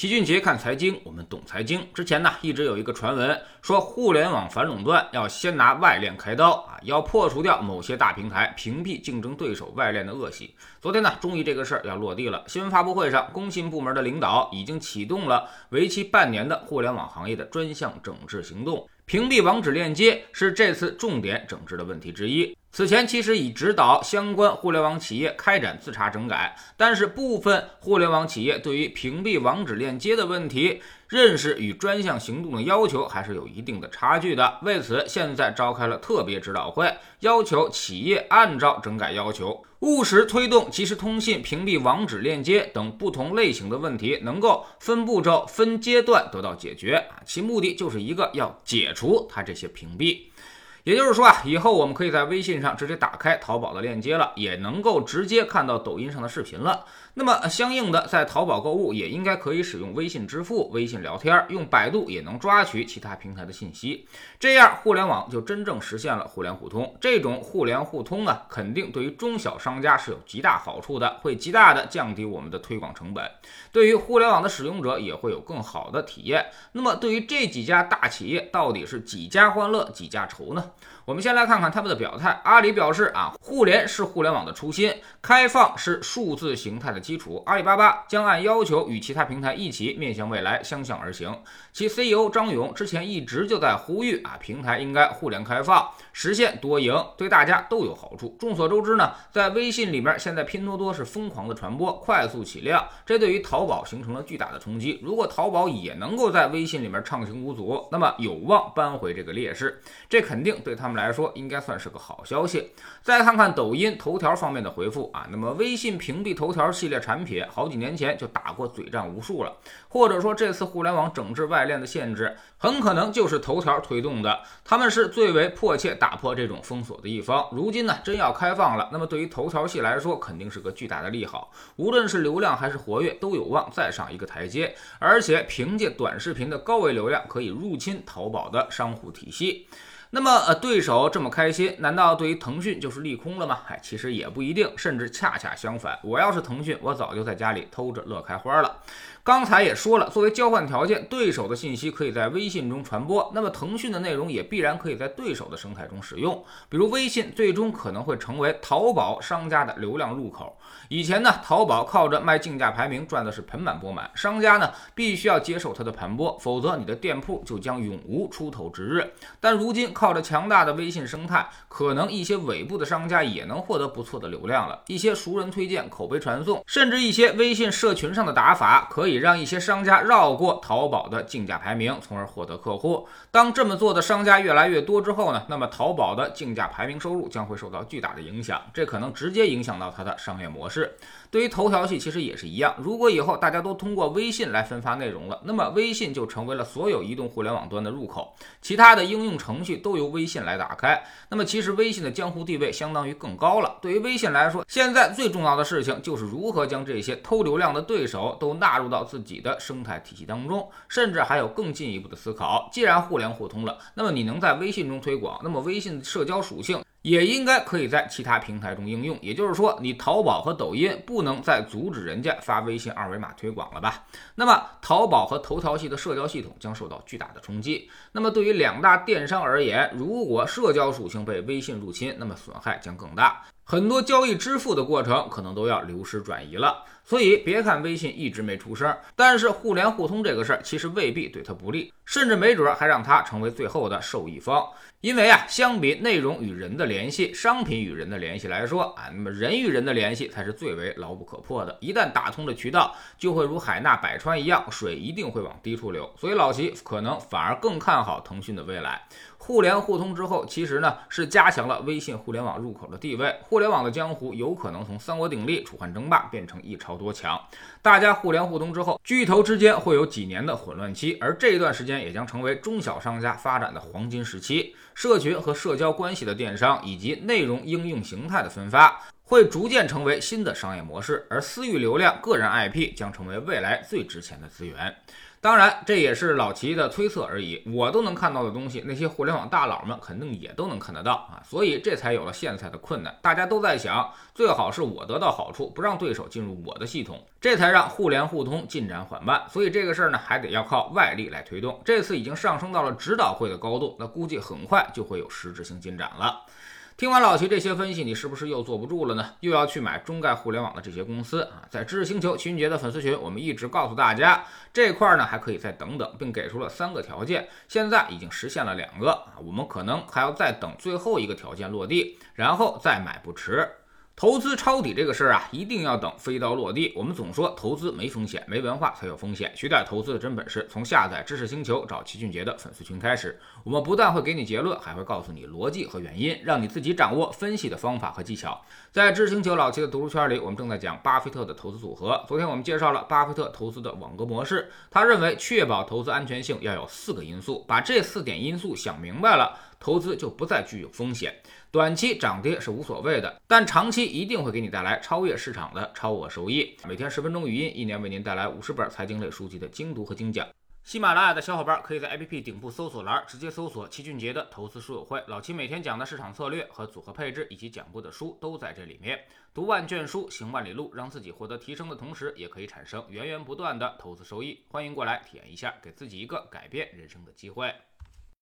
齐俊杰看财经，我们懂财经。之前呢，一直有一个传闻说，互联网反垄断要先拿外链开刀啊，要破除掉某些大平台，屏蔽竞争对手外链的恶习。昨天呢，终于这个事儿要落地了。新闻发布会上，工信部门的领导已经启动了为期半年的互联网行业的专项整治行动。屏蔽网址链接是这次重点整治的问题之一。此前其实已指导相关互联网企业开展自查整改，但是部分互联网企业对于屏蔽网址链接的问题认识与专项行动的要求还是有一定的差距的。为此，现在召开了特别指导会，要求企业按照整改要求，务实推动即时通信屏蔽网址链接等不同类型的问题能够分步骤、分阶段得到解决啊。其目的就是一个要解除它这些屏蔽。也就是说啊，以后我们可以在微信上直接打开淘宝的链接了，也能够直接看到抖音上的视频了。那么相应的，在淘宝购物也应该可以使用微信支付、微信聊天，用百度也能抓取其他平台的信息。这样，互联网就真正实现了互联互通。这种互联互通呢，肯定对于中小商家是有极大好处的，会极大的降低我们的推广成本，对于互联网的使用者也会有更好的体验。那么，对于这几家大企业，到底是几家欢乐几家愁呢？我们先来看看他们的表态。阿里表示啊，互联是互联网的初心，开放是数字形态的基础。阿里巴巴将按要求与其他平台一起面向未来，相向而行。其 CEO 张勇之前一直就在呼吁啊，平台应该互联开放，实现多赢，对大家都有好处。众所周知呢，在微信里面，现在拼多多是疯狂的传播，快速起量，这对于淘宝形成了巨大的冲击。如果淘宝也能够在微信里面畅行无阻，那么有望扳回这个劣势。这肯定对他们来说应该算是个好消息。再看看抖音、头条方面的回复啊，那么微信屏蔽头条系列产品，好几年前就打过嘴战无数了，或者说这次互联网整治外链的限制，很可能就是头条推动的，他们是最为迫切打破这种封锁的一方。如今呢，真要开放了，那么对于头条系来说，肯定是个巨大的利好，无论是流量还是活跃，都有望再上一个台阶，而且凭借短视频的高维流量，可以入侵淘宝的商户体系。那么，呃，对手这么开心，难道对于腾讯就是利空了吗？哎，其实也不一定，甚至恰恰相反。我要是腾讯，我早就在家里偷着乐开花了。刚才也说了，作为交换条件，对手的信息可以在微信中传播，那么腾讯的内容也必然可以在对手的生态中使用。比如微信最终可能会成为淘宝商家的流量入口。以前呢，淘宝靠着卖竞价排名赚的是盆满钵满，商家呢必须要接受它的盘剥，否则你的店铺就将永无出头之日。但如今靠着强大的微信生态，可能一些尾部的商家也能获得不错的流量了。一些熟人推荐、口碑传送，甚至一些微信社群上的打法，可以。可以让一些商家绕过淘宝的竞价排名，从而获得客户。当这么做的商家越来越多之后呢，那么淘宝的竞价排名收入将会受到巨大的影响，这可能直接影响到它的商业模式。对于头条系其实也是一样，如果以后大家都通过微信来分发内容了，那么微信就成为了所有移动互联网端的入口，其他的应用程序都由微信来打开。那么其实微信的江湖地位相当于更高了。对于微信来说，现在最重要的事情就是如何将这些偷流量的对手都纳入到。自己的生态体系当中，甚至还有更进一步的思考。既然互联互通了，那么你能在微信中推广，那么微信的社交属性也应该可以在其他平台中应用。也就是说，你淘宝和抖音不能再阻止人家发微信二维码推广了吧？那么淘宝和头条系的社交系统将受到巨大的冲击。那么对于两大电商而言，如果社交属性被微信入侵，那么损害将更大。很多交易支付的过程可能都要流失转移了，所以别看微信一直没出声，但是互联互通这个事儿其实未必对它不利，甚至没准还让它成为最后的受益方。因为啊，相比内容与人的联系、商品与人的联系来说啊，那么人与人的联系才是最为牢不可破的。一旦打通了渠道，就会如海纳百川一样，水一定会往低处流。所以老齐可能反而更看好腾讯的未来。互联互通之后，其实呢是加强了微信互联网入口的地位。互联网的江湖有可能从三国鼎立、楚汉争霸变成一超多强。大家互联互通之后，巨头之间会有几年的混乱期，而这一段时间也将成为中小商家发展的黄金时期。社群和社交关系的电商以及内容应用形态的分发。会逐渐成为新的商业模式，而私域流量、个人 IP 将成为未来最值钱的资源。当然，这也是老齐的推测而已。我都能看到的东西，那些互联网大佬们肯定也都能看得到啊！所以这才有了现在的困难。大家都在想，最好是我得到好处，不让对手进入我的系统，这才让互联互通进展缓慢。所以这个事儿呢，还得要靠外力来推动。这次已经上升到了指导会的高度，那估计很快就会有实质性进展了。听完老齐这些分析，你是不是又坐不住了呢？又要去买中概互联网的这些公司啊？在知识星球齐云杰的粉丝群，我们一直告诉大家，这块呢还可以再等等，并给出了三个条件，现在已经实现了两个啊，我们可能还要再等最后一个条件落地，然后再买不迟。投资抄底这个事儿啊，一定要等飞刀落地。我们总说投资没风险，没文化才有风险。学点投资的真本事，从下载知识星球找齐俊杰的粉丝群开始。我们不但会给你结论，还会告诉你逻辑和原因，让你自己掌握分析的方法和技巧。在知识星球老齐的读书圈里，我们正在讲巴菲特的投资组合。昨天我们介绍了巴菲特投资的网格模式，他认为确保投资安全性要有四个因素，把这四点因素想明白了。投资就不再具有风险，短期涨跌是无所谓的，但长期一定会给你带来超越市场的超额收益。每天十分钟语音，一年为您带来五十本财经类书籍的精读和精讲。喜马拉雅的小伙伴可以在 APP 顶部搜索栏直接搜索齐俊杰的投资书友会，老齐每天讲的市场策略和组合配置以及讲过的书都在这里面。读万卷书，行万里路，让自己获得提升的同时，也可以产生源源不断的投资收益。欢迎过来体验一下，给自己一个改变人生的机会。